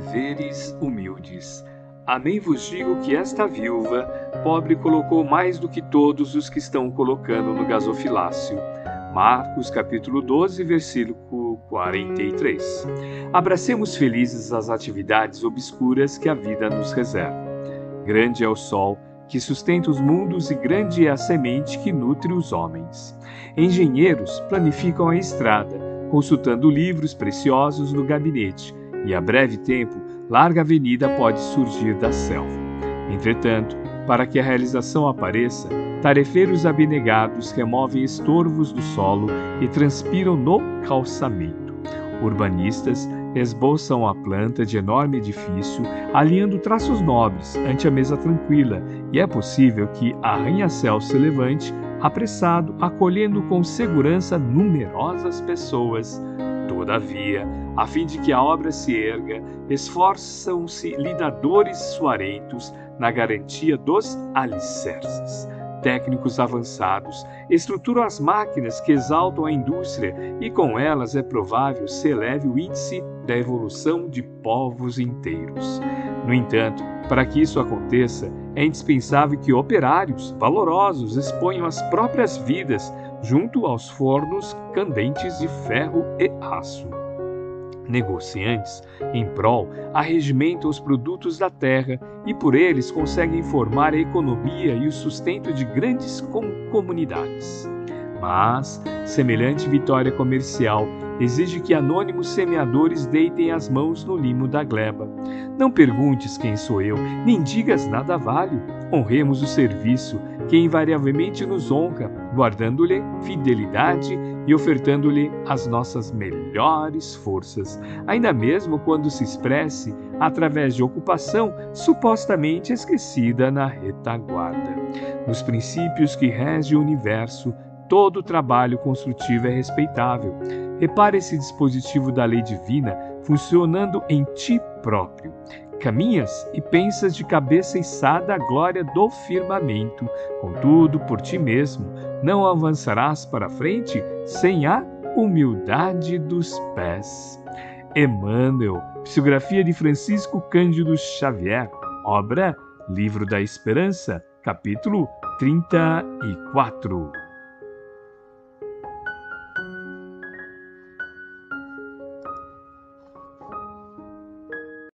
deveres humildes. Amém vos digo que esta viúva, pobre, colocou mais do que todos os que estão colocando no gasofilácio. Marcos capítulo 12, versículo 43. Abracemos felizes as atividades obscuras que a vida nos reserva. Grande é o sol que sustenta os mundos e grande é a semente que nutre os homens. Engenheiros planificam a estrada, consultando livros preciosos no gabinete, e a breve tempo, larga avenida pode surgir da selva. Entretanto, para que a realização apareça, tarefeiros abnegados removem estorvos do solo e transpiram no calçamento. Urbanistas esboçam a planta de enorme edifício, alinhando traços nobres ante a mesa tranquila, e é possível que arranha-céu se levante, apressado, acolhendo com segurança numerosas pessoas. Todavia, a fim de que a obra se erga, esforçam-se lidadores suarentos na garantia dos alicerces técnicos avançados, estruturam as máquinas que exaltam a indústria e com elas é provável se eleve o índice da evolução de povos inteiros. No entanto, para que isso aconteça, é indispensável que operários valorosos exponham as próprias vidas junto aos fornos candentes de ferro e aço negociantes, em prol, arregimentam os produtos da terra e por eles conseguem formar a economia e o sustento de grandes comunidades. Mas, semelhante vitória comercial exige que anônimos semeadores deitem as mãos no limo da gleba. Não perguntes quem sou eu, nem digas nada vale. Honremos o serviço, que invariavelmente nos honra, guardando-lhe fidelidade e ofertando-lhe as nossas melhores forças, ainda mesmo quando se expresse através de ocupação supostamente esquecida na retaguarda. Nos princípios que regem o universo, todo trabalho construtivo é respeitável. Repare esse dispositivo da lei divina funcionando em ti próprio. Caminhas e pensas de cabeça içada à glória do firmamento, contudo, por ti mesmo, não avançarás para frente sem a humildade dos pés. Emmanuel, psicografia de Francisco Cândido Xavier, obra Livro da Esperança, capítulo 34.